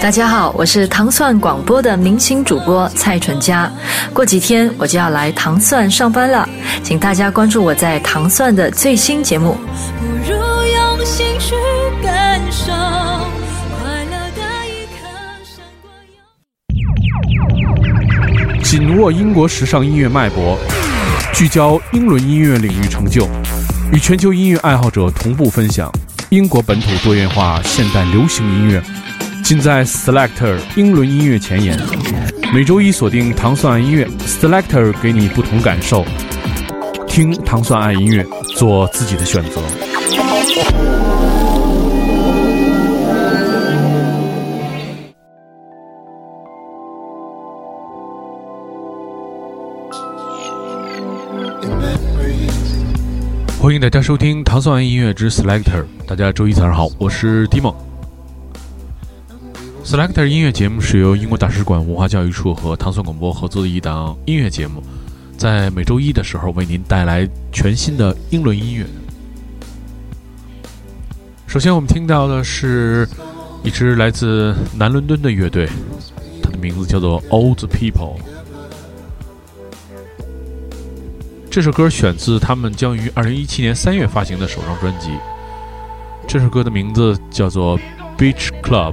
大家好，我是糖蒜广播的明星主播蔡淳佳。过几天我就要来糖蒜上班了，请大家关注我在糖蒜的最新节目。不如用心去感受快乐的一刻紧握英国时尚音乐脉搏，聚焦英伦音乐领域成就，与全球音乐爱好者同步分享英国本土多元化现代流行音乐。尽在 Selector 英伦音乐前沿，每周一锁定糖蒜爱音乐，Selector 给你不同感受，听糖蒜爱音乐，做自己的选择。欢迎大家收听糖蒜爱音乐之 Selector，大家周一早上好，我是 Dimo。Selector 音乐节目是由英国大使馆文化教育处和唐宋广播合作的一档音乐节目，在每周一的时候为您带来全新的英伦音乐。首先，我们听到的是一支来自南伦敦的乐队，它的名字叫做 Old People。这首歌选自他们将于二零一七年三月发行的首张专辑。这首歌的名字叫做 Beach Club。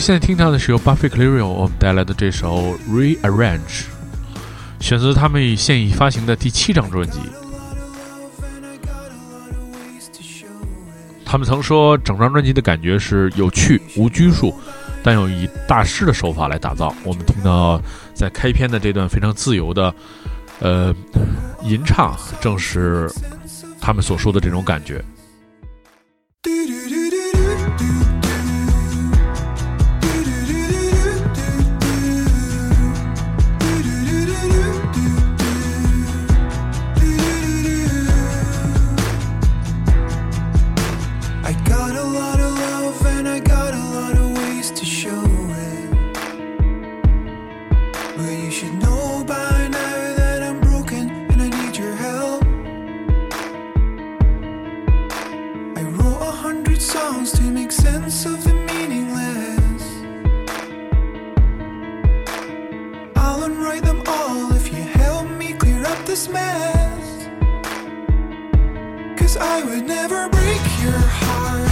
现在听到的是由 Buffy Cleary 我们带来的这首 Rearrange，选择他们现已发行的第七张专辑。他们曾说，整张专辑的感觉是有趣、无拘束，但又以大师的手法来打造。我们听到在开篇的这段非常自由的，呃，吟唱，正是他们所说的这种感觉。this mess. Cause I would never break your heart.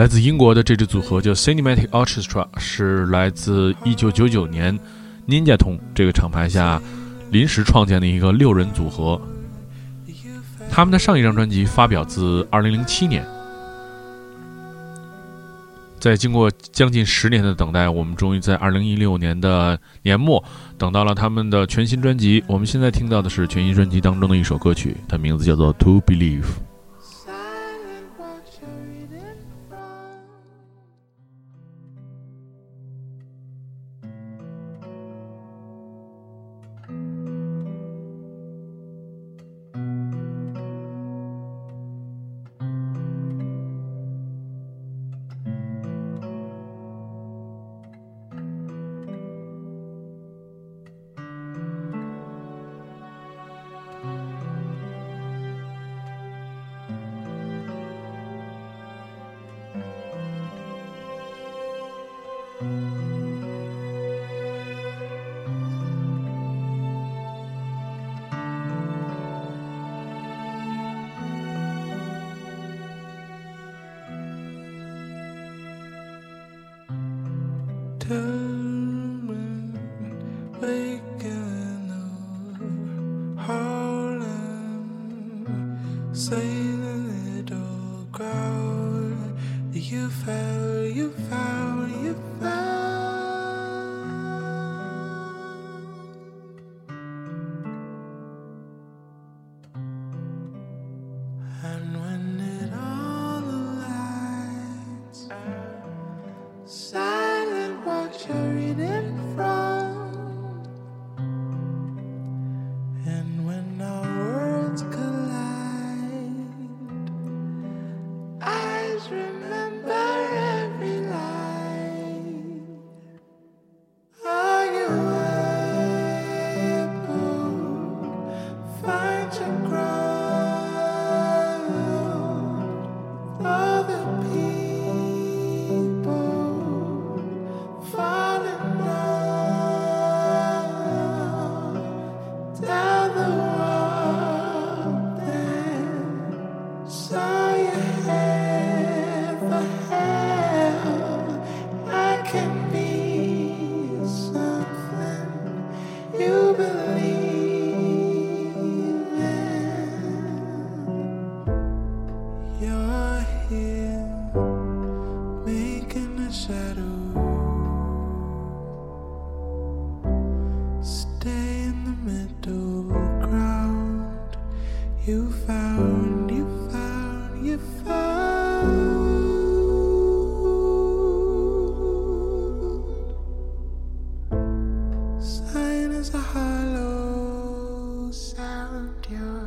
来自英国的这支组合叫 Cinematic Orchestra，是来自1999年 Ninja Tune 这个厂牌下临时创建的一个六人组合。他们的上一张专辑发表自2007年，在经过将近十年的等待，我们终于在二零一六年的年末等到了他们的全新专辑。我们现在听到的是全新专辑当中的一首歌曲，它名字叫做《To Believe》。away. your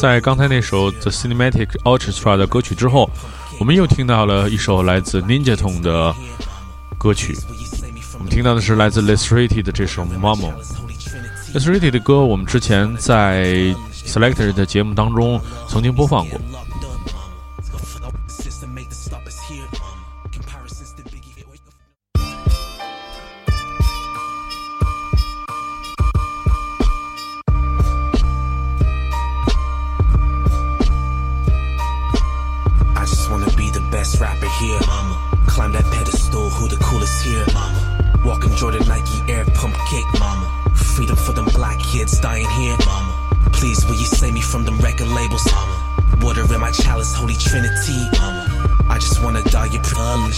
在刚才那首《The Cinematic Orchestra》的歌曲之后，我们又听到了一首来自 Ninja Tong 的歌曲。我们听到的是来自 Lisrity 的这首《Mama》。Lisrity 的歌，我们之前在 Selector 的节目当中曾经播放过。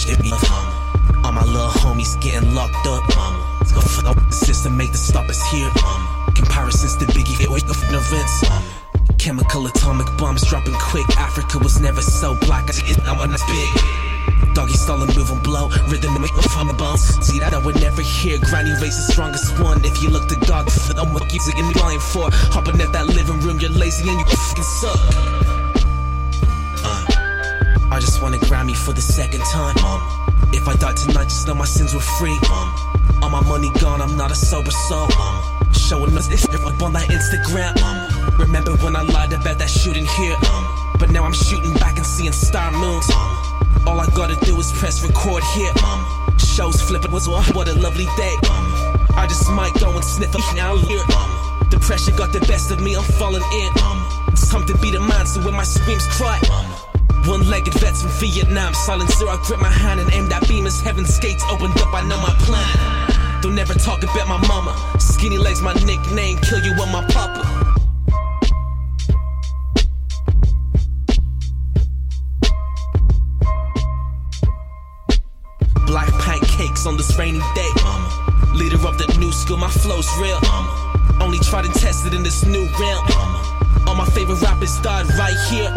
it be mama. All my little homies getting locked up, mama. it's a fuck up the system, make the us here, mama. Comparisons to Biggie, it wake up the mama. Chemical atomic bombs dropping quick. Africa was never so black. I see it now and it's big. Doggy stalling, move and blow. Rhythm to make the bones. See that I would never hear. Granny raise the strongest one. If you look to God, for the what you're getting blind for. Hopping at that living room, you're lazy and you fucking suck. for the second time. Um, if I die tonight, just know my sins were free. Um, all my money gone, I'm not a sober soul. Um, showing us if up on that Instagram. Um, remember when I lied about that shooting here? Um, but now I'm shooting back and seeing star moons. Um, all I gotta do is press record here. Um, shows flipping was what, what a lovely day. Um, I just might go and sniff a now here. Um, depression got the best of me, I'm falling in. Um, something beat a mind, so when my screams cry. Um, one-legged vets from Vietnam, silencer. I grip my hand and aim that beam as heaven's gates opened up. I know my plan. Don't ever talk about my mama. Skinny legs, my nickname. Kill you with my papa. Black pancakes on this rainy day. Mama. Leader of the new school, my flow's real. Mama. Only tried and tested in this new realm. All my favorite rappers died right here.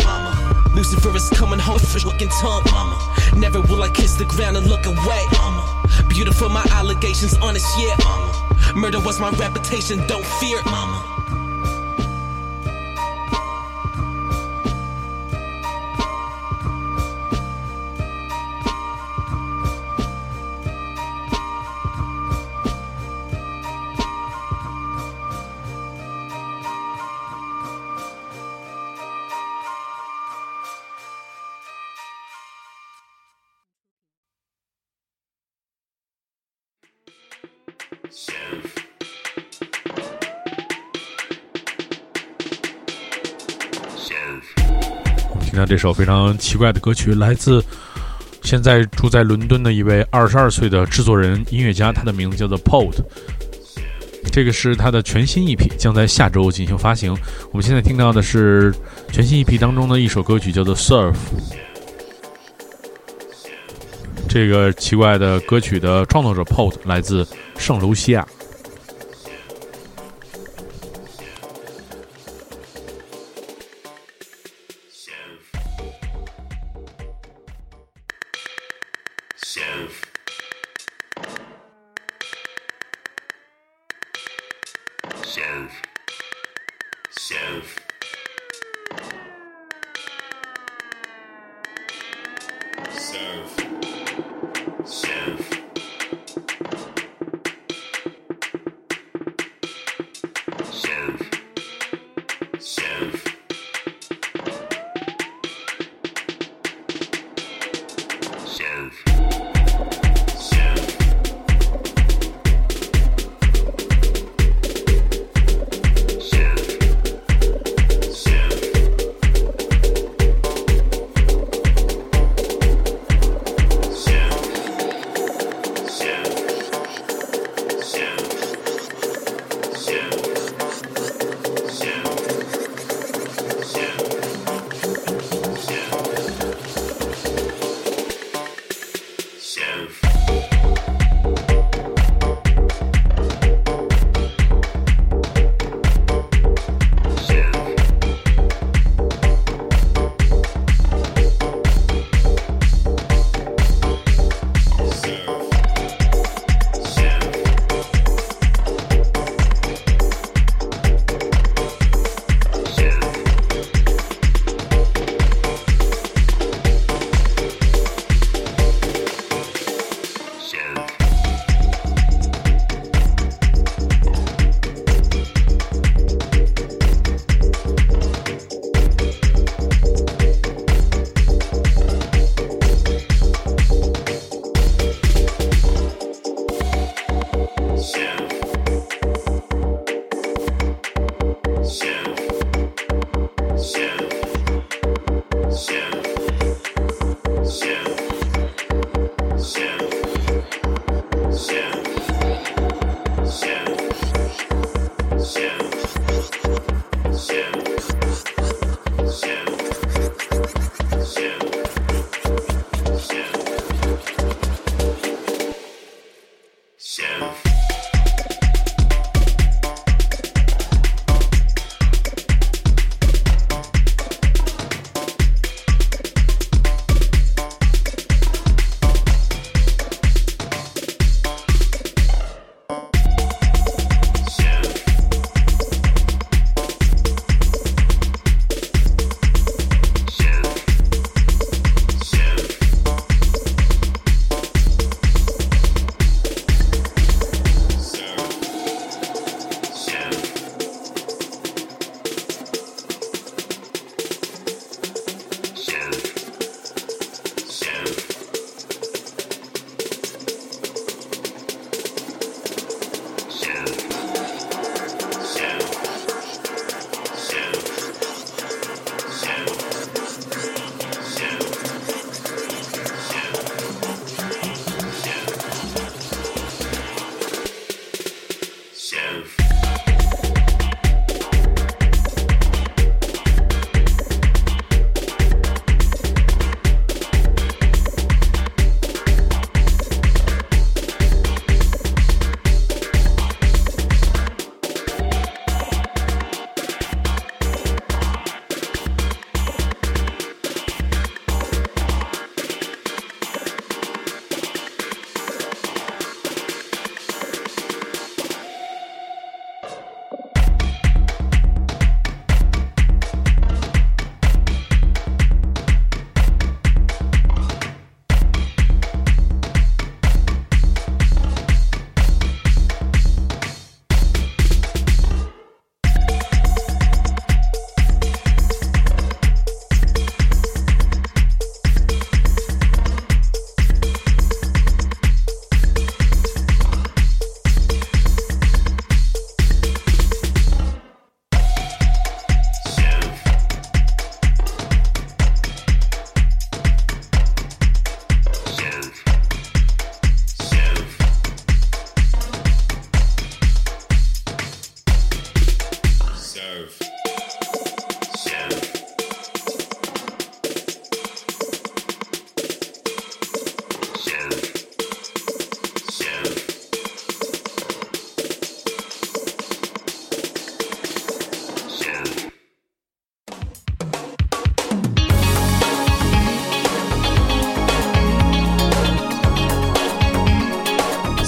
Lucifer is coming home for looking tongue. Mama. Never will I kiss the ground and look away. Mama. Beautiful, my allegations honest, yeah. Mama. Murder was my reputation, don't fear, mama. 这首非常奇怪的歌曲，来自现在住在伦敦的一位二十二岁的制作人、音乐家，他的名字叫做 Pod。这个是他的全新 EP，将在下周进行发行。我们现在听到的是全新 EP 当中的一首歌曲，叫做 Surf。这个奇怪的歌曲的创作者 Pod 来自圣卢西亚。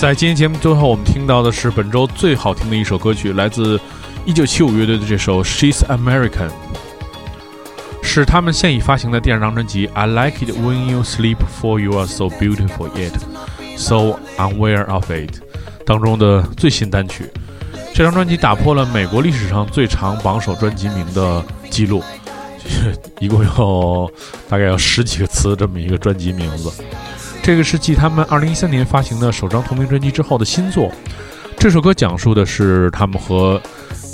在今天节目最后，我们听到的是本周最好听的一首歌曲，来自1975乐队的这首《She's American》，是他们现已发行的第二张专辑《I Like It When You Sleep For You Are So Beautiful Yet So Unaware Of It》当中的最新单曲。这张专辑打破了美国历史上最长榜首专辑名的记录，一共有大概有十几个词这么一个专辑名字。这个是继他们2013年发行的首张同名专辑之后的新作。这首歌讲述的是他们和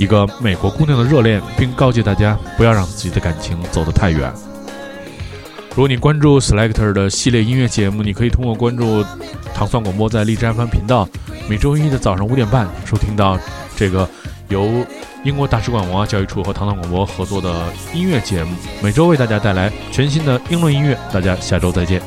一个美国姑娘的热恋，并告诫大家不要让自己的感情走得太远。如果你关注 Selector 的系列音乐节目，你可以通过关注糖蒜广播在荔枝 FM 频道，每周一的早上五点半收听到。这个由英国大使馆文化教育处和唐唐广播合作的音乐节目，每周为大家带来全新的英伦音乐。大家下周再见。